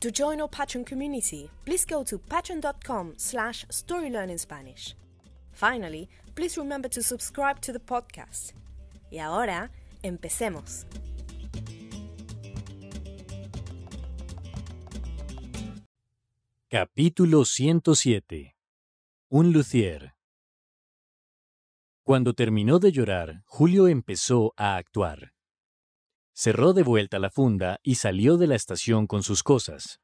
To join our Patreon community, please go to patreon.com slash storylearningspanish. Finally, please remember to subscribe to the podcast. Y ahora, empecemos. Capítulo 107 Un luthier Cuando terminó de llorar, Julio empezó a actuar. Cerró de vuelta la funda y salió de la estación con sus cosas.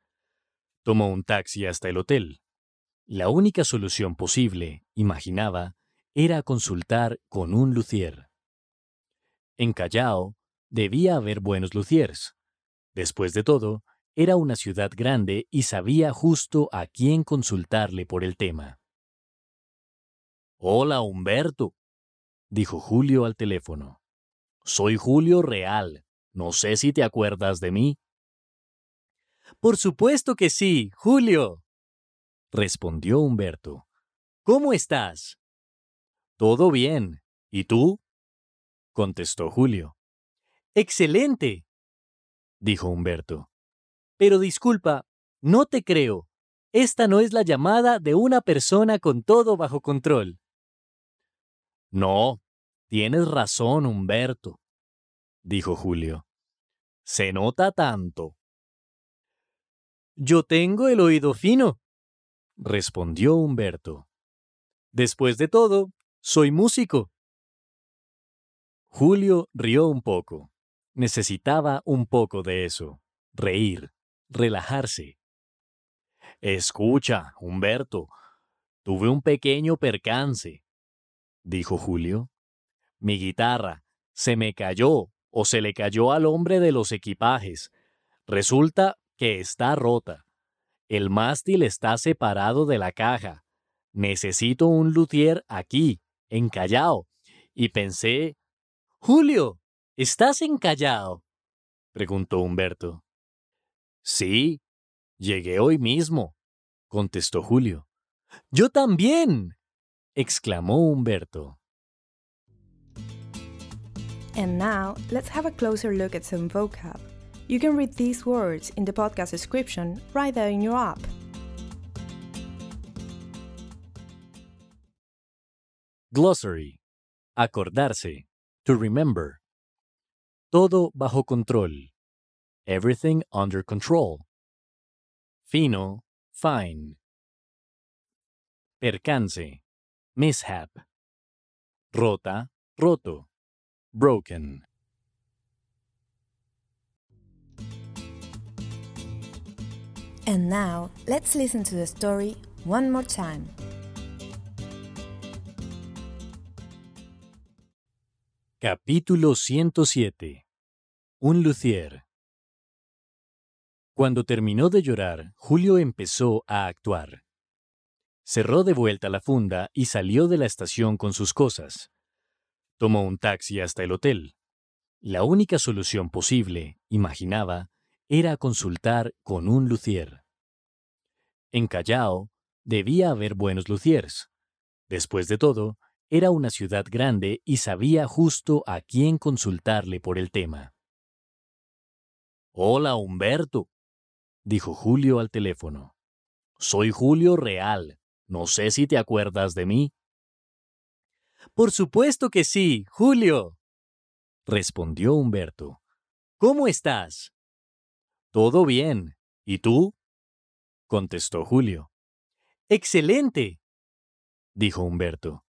Tomó un taxi hasta el hotel. La única solución posible, imaginaba, era consultar con un luthier. En Callao debía haber buenos luthiers. Después de todo, era una ciudad grande y sabía justo a quién consultarle por el tema. Hola, Humberto, dijo Julio al teléfono. Soy Julio Real. No sé si te acuerdas de mí. Por supuesto que sí, Julio, respondió Humberto. ¿Cómo estás? Todo bien. ¿Y tú? contestó Julio. Excelente, dijo Humberto. Pero disculpa, no te creo. Esta no es la llamada de una persona con todo bajo control. No, tienes razón, Humberto, dijo Julio. Se nota tanto. Yo tengo el oído fino, respondió Humberto. Después de todo, soy músico. Julio rió un poco. Necesitaba un poco de eso. Reír relajarse. Escucha, Humberto, tuve un pequeño percance, dijo Julio. Mi guitarra se me cayó o se le cayó al hombre de los equipajes. Resulta que está rota. El mástil está separado de la caja. Necesito un luthier aquí, en Callao. Y pensé, Julio, ¿estás en Callao? preguntó Humberto. Sí, llegué hoy mismo, contestó Julio. Yo también, exclamó Humberto. And now, let's have a closer look at some vocab. You can read these words in the podcast description right there in your app. Glossary. Acordarse. To remember. Todo bajo control. Everything under control. Fino, fine. Percance, mishap. Rota, roto, broken. And now, let's listen to the story one more time. Capítulo 107 Un luthier Cuando terminó de llorar, Julio empezó a actuar. Cerró de vuelta la funda y salió de la estación con sus cosas. Tomó un taxi hasta el hotel. La única solución posible, imaginaba, era consultar con un luthier. En Callao debía haber buenos luthiers. Después de todo, era una ciudad grande y sabía justo a quién consultarle por el tema. Hola, Humberto, dijo Julio al teléfono. Soy Julio Real. No sé si te acuerdas de mí. Por supuesto que sí, Julio, respondió Humberto. ¿Cómo estás? Todo bien. ¿Y tú? contestó Julio. Excelente, dijo Humberto.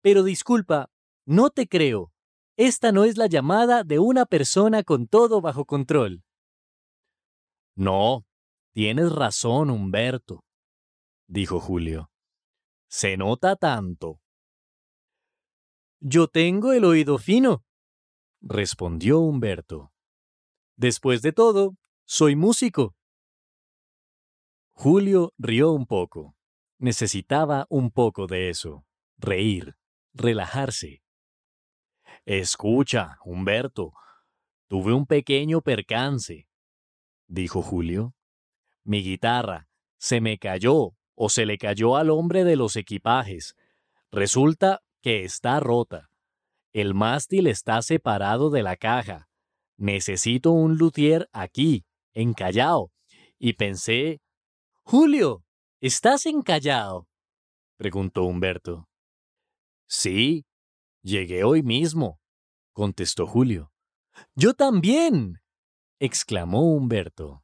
Pero disculpa, no te creo. Esta no es la llamada de una persona con todo bajo control. No, tienes razón, Humberto, dijo Julio. Se nota tanto. Yo tengo el oído fino, respondió Humberto. Después de todo, soy músico. Julio rió un poco. Necesitaba un poco de eso. Reír, relajarse. Escucha, Humberto, tuve un pequeño percance, dijo Julio. Mi guitarra se me cayó o se le cayó al hombre de los equipajes. Resulta que está rota. El mástil está separado de la caja. Necesito un luthier aquí, en Callao. Y pensé, Julio, ¿estás en Callao? preguntó Humberto. Sí, llegué hoy mismo, contestó Julio. Yo también, exclamó Humberto.